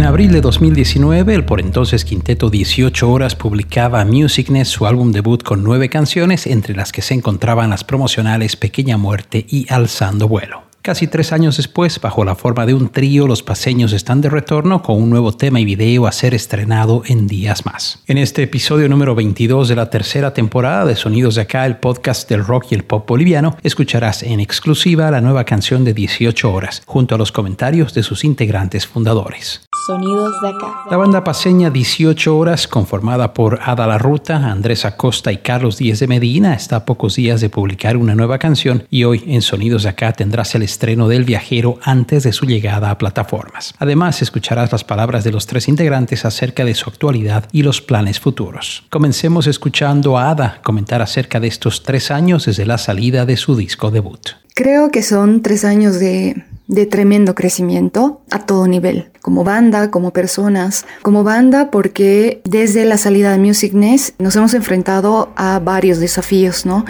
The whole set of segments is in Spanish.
En abril de 2019, el por entonces quinteto 18 Horas publicaba Musicness, su álbum debut con nueve canciones, entre las que se encontraban las promocionales Pequeña Muerte y Alzando Vuelo. Casi tres años después, bajo la forma de un trío, los paseños están de retorno con un nuevo tema y video a ser estrenado en días más. En este episodio número 22 de la tercera temporada de Sonidos de Acá, el podcast del rock y el pop boliviano, escucharás en exclusiva la nueva canción de 18 horas, junto a los comentarios de sus integrantes fundadores. Sonidos de acá. La banda paseña 18 horas, conformada por Ada La Ruta, Andrés Acosta y Carlos Díez de Medina, está a pocos días de publicar una nueva canción y hoy en Sonidos de acá tendrás el estreno del viajero antes de su llegada a plataformas. Además, escucharás las palabras de los tres integrantes acerca de su actualidad y los planes futuros. Comencemos escuchando a Ada comentar acerca de estos tres años desde la salida de su disco debut. Creo que son tres años de de tremendo crecimiento a todo nivel, como banda, como personas, como banda porque desde la salida de Music Nest nos hemos enfrentado a varios desafíos, ¿no?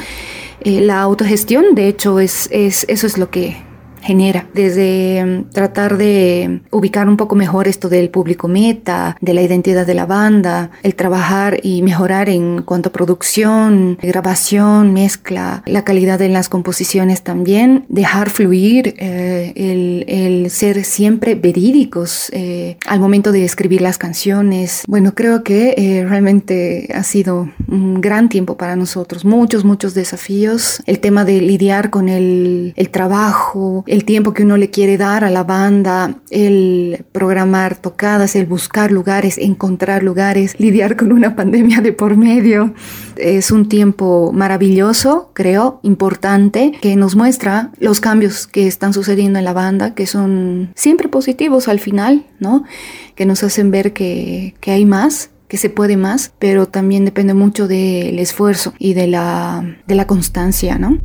Eh, la autogestión, de hecho, es, es, eso es lo que genera, desde mm, tratar de ubicar un poco mejor esto del público meta, de la identidad de la banda, el trabajar y mejorar en cuanto a producción, grabación, mezcla, la calidad en las composiciones también, dejar fluir eh, el, el, ser siempre verídicos eh, al momento de escribir las canciones. Bueno, creo que eh, realmente ha sido un gran tiempo para nosotros, muchos, muchos desafíos, el tema de lidiar con el, el trabajo, el tiempo que uno le quiere dar a la banda, el programar tocadas, el buscar lugares, encontrar lugares, lidiar con una pandemia de por medio. Es un tiempo maravilloso, creo, importante, que nos muestra los cambios que están sucediendo en la banda, que son siempre positivos al final, ¿no? Que nos hacen ver que, que hay más que se puede más, pero también depende mucho del esfuerzo y de la, de la constancia, ¿no?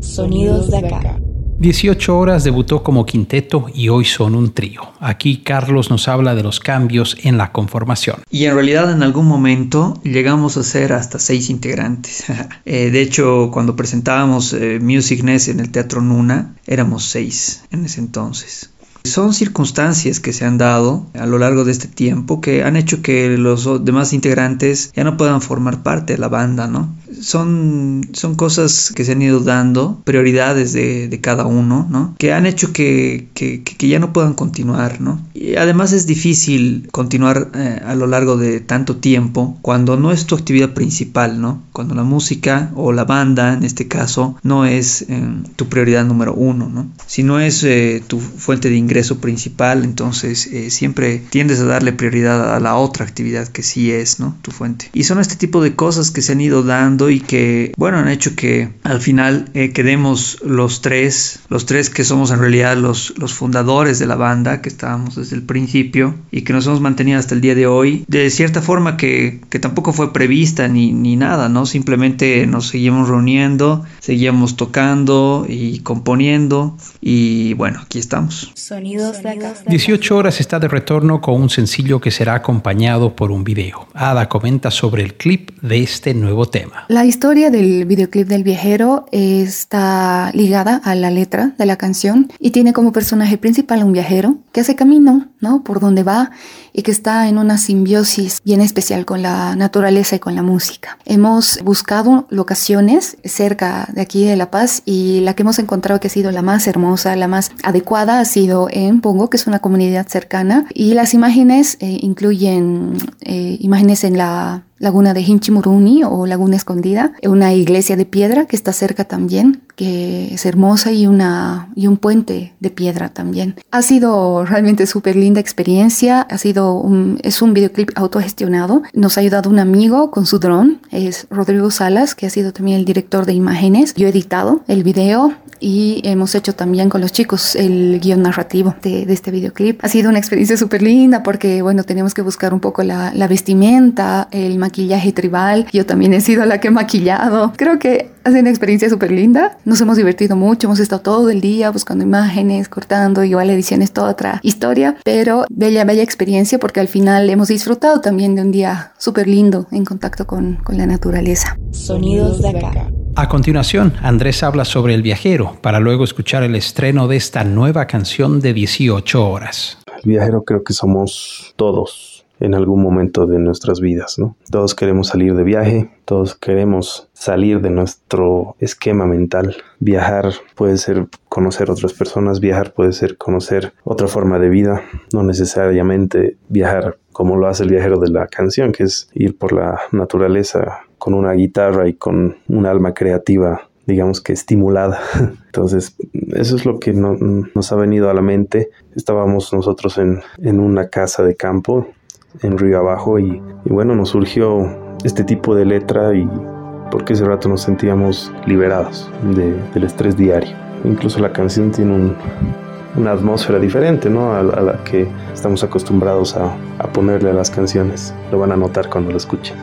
Sonidos de acá. 18 horas debutó como quinteto y hoy son un trío. Aquí Carlos nos habla de los cambios en la conformación. Y en realidad en algún momento llegamos a ser hasta seis integrantes. Eh, de hecho, cuando presentábamos eh, Music Nest en el Teatro Nuna, éramos seis en ese entonces. Son circunstancias que se han dado a lo largo de este tiempo que han hecho que los demás integrantes ya no puedan formar parte de la banda, ¿no? Son, son cosas que se han ido dando, prioridades de, de cada uno, ¿no? Que han hecho que, que, que, ya no puedan continuar, ¿no? Y además es difícil continuar eh, a lo largo de tanto tiempo cuando no es tu actividad principal, ¿no? Cuando la música o la banda, en este caso, no es eh, tu prioridad número uno, ¿no? Si no es eh, tu fuente de ingreso principal, entonces siempre tiendes a darle prioridad a la otra actividad que sí es, ¿no? Tu fuente. Y son este tipo de cosas que se han ido dando y que, bueno, han hecho que al final eh, quedemos los tres, los tres que somos en realidad los, los fundadores de la banda, que estábamos desde el principio y que nos hemos mantenido hasta el día de hoy, de cierta forma que, que tampoco fue prevista ni, ni nada, ¿no? Simplemente nos seguimos reuniendo, seguíamos tocando y componiendo y bueno, aquí estamos. 18 horas está de retorno con un sencillo que será acompañado por un video. Ada comenta sobre el clip de este nuevo tema. La historia del videoclip del viajero está ligada a la letra de la canción y tiene como personaje principal un viajero que hace camino, ¿no? Por donde va y que está en una simbiosis bien especial con la naturaleza y con la música. Hemos buscado locaciones cerca de aquí de La Paz y la que hemos encontrado que ha sido la más hermosa, la más adecuada ha sido en Pongo, que es una comunidad cercana y las imágenes eh, incluyen eh, imágenes en la laguna de Hinchimuruni o Laguna Escondida, una iglesia de piedra que está cerca también, que es hermosa y, una, y un puente de piedra también. Ha sido realmente súper linda experiencia, ha sido un, es un videoclip autogestionado, nos ha ayudado un amigo con su dron, es Rodrigo Salas, que ha sido también el director de imágenes. Yo he editado el video y hemos hecho también con los chicos el guion narrativo de, de este videoclip. Ha sido una experiencia súper linda porque, bueno, tenemos que buscar un poco la, la vestimenta, el maquillaje tribal. Yo también he sido la que he maquillado. Creo que Ha sido una experiencia súper linda. Nos hemos divertido mucho. Hemos estado todo el día buscando imágenes, cortando. Igual la edición es toda otra historia. Pero bella, bella experiencia porque al final hemos disfrutado también de un día súper lindo en contacto con, con la naturaleza. Sonidos de acá. A continuación, Andrés habla sobre El viajero, para luego escuchar el estreno de esta nueva canción de 18 horas. El viajero creo que somos todos en algún momento de nuestras vidas, ¿no? Todos queremos salir de viaje, todos queremos salir de nuestro esquema mental. Viajar puede ser conocer otras personas, viajar puede ser conocer otra forma de vida, no necesariamente viajar como lo hace el viajero de la canción, que es ir por la naturaleza con una guitarra y con un alma creativa digamos que estimulada. Entonces, eso es lo que nos ha venido a la mente. Estábamos nosotros en, en una casa de campo en Río Abajo y, bueno, nos surgió este tipo de letra y porque ese rato nos sentíamos liberados del estrés diario. Incluso la canción tiene una atmósfera diferente ¿no? a, la que estamos acostumbrados a, a ponerle a las canciones. Lo van a notar cuando lo escuchen.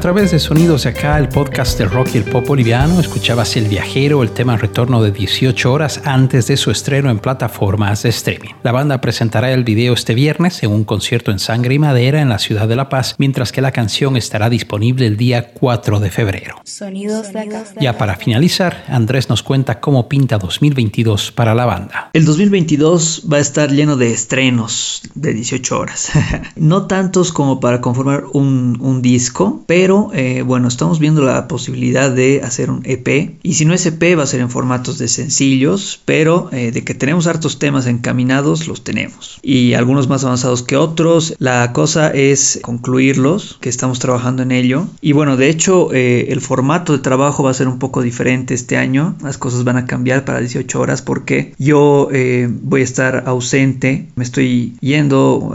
A través de Sonidos de Acá, el podcast del rock y el pop boliviano, escuchabas El Viajero, el tema retorno de 18 horas antes de su estreno en plataformas de streaming. La banda presentará el video este viernes en un concierto en Sangre y Madera en la ciudad de La Paz, mientras que la canción estará disponible el día 4 de febrero. Sonidos de Acá. Ya para finalizar, Andrés nos cuenta cómo pinta 2022 para la banda. El 2022 va a estar lleno de estrenos de 18 horas. no tantos como para conformar un, un disco, pero pero eh, bueno, estamos viendo la posibilidad de hacer un EP. Y si no es EP, va a ser en formatos de sencillos, pero eh, de que tenemos hartos temas encaminados, los tenemos. Y algunos más avanzados que otros. La cosa es concluirlos, que estamos trabajando en ello. Y bueno, de hecho, eh, el formato de trabajo va a ser un poco diferente este año. Las cosas van a cambiar para 18 horas porque yo voy a estar ausente. Me estoy yendo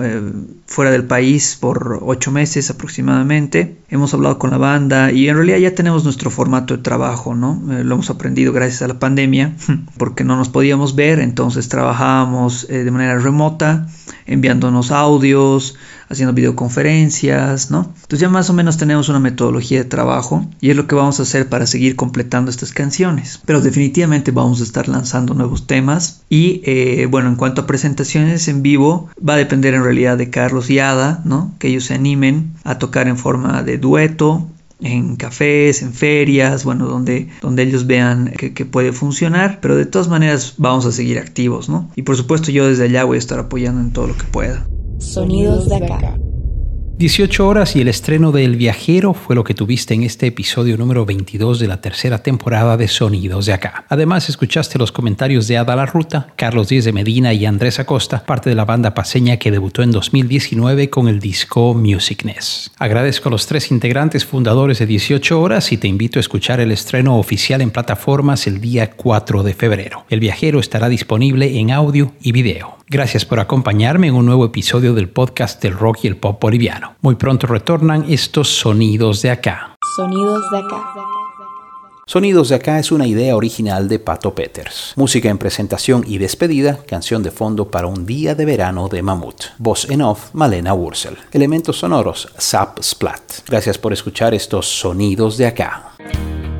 fuera del país por ocho meses aproximadamente. Hemos hablado con la banda y en realidad ya tenemos nuestro formato de trabajo, ¿no? Eh, lo hemos aprendido gracias a la pandemia porque no nos podíamos ver, entonces trabajábamos eh, de manera remota, enviándonos audios, haciendo videoconferencias, ¿no? Entonces ya más o menos tenemos una metodología de trabajo y es lo que vamos a hacer para seguir completando estas canciones. Pero definitivamente vamos a estar lanzando nuevos temas y eh, bueno, en cuanto a presentaciones en vivo, va a depender en realidad de Carlos y Ada, ¿no? Que ellos se animen a tocar en forma de dueto en cafés, en ferias, bueno, donde, donde ellos vean que, que, puede funcionar, pero de todas maneras vamos a seguir activos, ¿no? Y por supuesto yo desde allá voy a estar apoyando en todo lo que pueda. Sonidos de acá. 18 horas y el estreno de El Viajero fue lo que tuviste en este episodio número 22 de la tercera temporada de Sonidos de Acá. Además, escuchaste los comentarios de Ada La Ruta, Carlos Díez de Medina y Andrés Acosta, parte de la banda paseña que debutó en 2019 con el disco Musicness. Agradezco a los tres integrantes fundadores de 18 horas y te invito a escuchar el estreno oficial en plataformas el día 4 de febrero. El Viajero estará disponible en audio y video. Gracias por acompañarme en un nuevo episodio del podcast del rock y el pop boliviano. Muy pronto retornan estos sonidos de acá. Sonidos de acá. Sonidos de acá es una idea original de Pato Peters. Música en presentación y despedida, canción de fondo para un día de verano de Mamut. Voz en off, Malena Wurzel. Elementos sonoros, Zap Splat. Gracias por escuchar estos sonidos de acá.